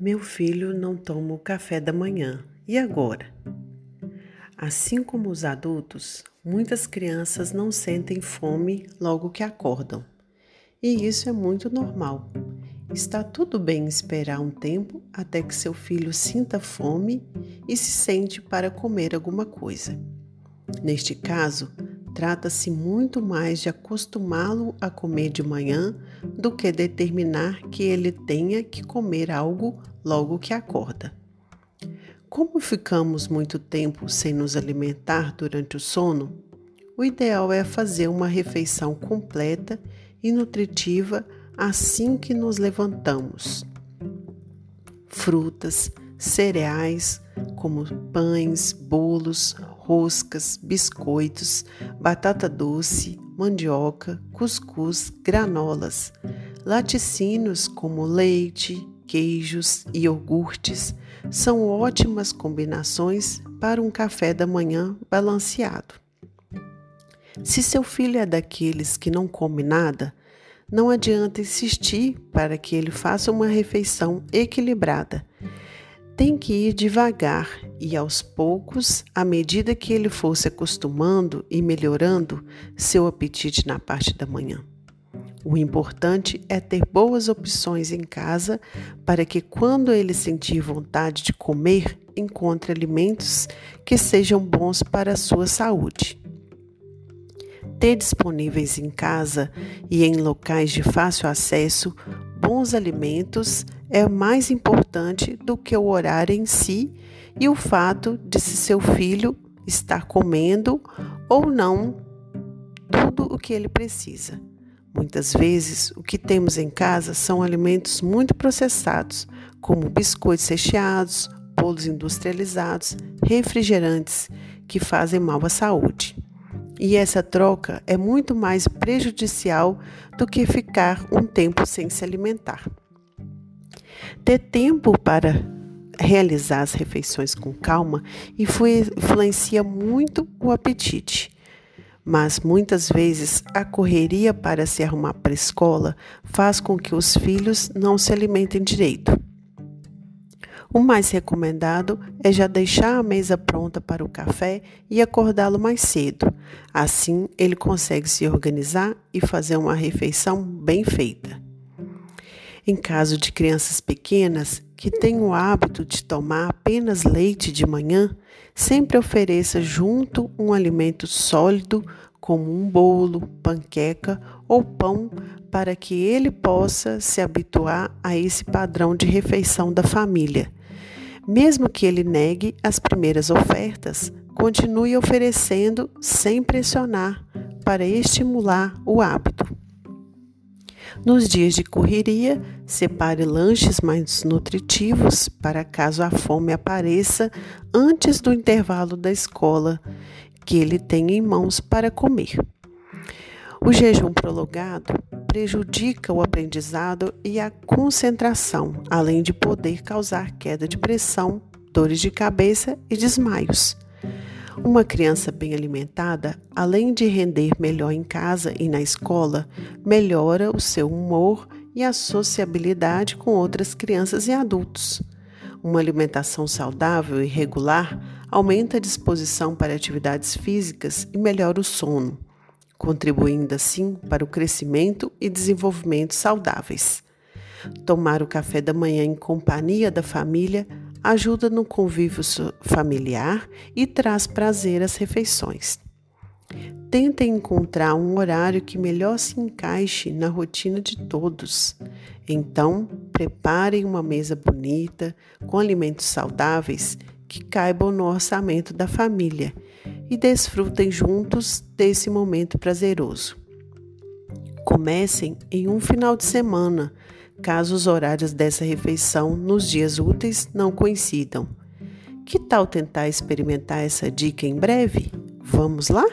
Meu filho não toma o café da manhã. E agora? Assim como os adultos, muitas crianças não sentem fome logo que acordam. E isso é muito normal. Está tudo bem esperar um tempo até que seu filho sinta fome e se sente para comer alguma coisa. Neste caso, Trata-se muito mais de acostumá-lo a comer de manhã do que determinar que ele tenha que comer algo logo que acorda. Como ficamos muito tempo sem nos alimentar durante o sono, o ideal é fazer uma refeição completa e nutritiva assim que nos levantamos. Frutas, cereais, como pães, bolos, roscas, biscoitos, batata doce, mandioca, cuscuz, granolas, laticínios como leite, queijos e iogurtes são ótimas combinações para um café da manhã balanceado. Se seu filho é daqueles que não come nada, não adianta insistir para que ele faça uma refeição equilibrada tem que ir devagar e aos poucos, à medida que ele for se acostumando e melhorando seu apetite na parte da manhã. O importante é ter boas opções em casa para que, quando ele sentir vontade de comer, encontre alimentos que sejam bons para a sua saúde. Ter disponíveis em casa e em locais de fácil acesso bons alimentos é mais importante do que o horário em si e o fato de se seu filho estar comendo ou não tudo o que ele precisa. Muitas vezes, o que temos em casa são alimentos muito processados, como biscoitos recheados, bolos industrializados, refrigerantes, que fazem mal à saúde. E essa troca é muito mais prejudicial do que ficar um tempo sem se alimentar. Ter tempo para realizar as refeições com calma influencia muito o apetite. Mas muitas vezes a correria para se arrumar para a escola faz com que os filhos não se alimentem direito. O mais recomendado é já deixar a mesa pronta para o café e acordá-lo mais cedo. Assim, ele consegue se organizar e fazer uma refeição bem feita. Em caso de crianças pequenas que têm o hábito de tomar apenas leite de manhã, sempre ofereça junto um alimento sólido, como um bolo, panqueca ou pão, para que ele possa se habituar a esse padrão de refeição da família. Mesmo que ele negue as primeiras ofertas, continue oferecendo sem pressionar, para estimular o hábito. Nos dias de correria, separe lanches mais nutritivos para caso a fome apareça antes do intervalo da escola que ele tenha em mãos para comer. O jejum prolongado prejudica o aprendizado e a concentração, além de poder causar queda de pressão, dores de cabeça e desmaios. Uma criança bem alimentada, além de render melhor em casa e na escola, melhora o seu humor e a sociabilidade com outras crianças e adultos. Uma alimentação saudável e regular aumenta a disposição para atividades físicas e melhora o sono contribuindo assim para o crescimento e desenvolvimento saudáveis. Tomar o café da manhã em companhia da família ajuda no convívio familiar e traz prazer às refeições. Tentem encontrar um horário que melhor se encaixe na rotina de todos. Então, preparem uma mesa bonita, com alimentos saudáveis que caibam no orçamento da família e desfrutem juntos desse momento prazeroso. Comecem em um final de semana, caso os horários dessa refeição nos dias úteis não coincidam. Que tal tentar experimentar essa dica em breve? Vamos lá?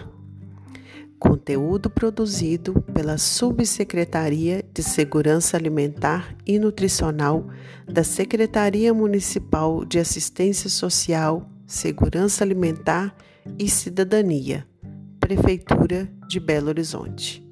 Conteúdo produzido pela Subsecretaria de Segurança Alimentar e Nutricional da Secretaria Municipal de Assistência Social, Segurança Alimentar e Cidadania, Prefeitura de Belo Horizonte.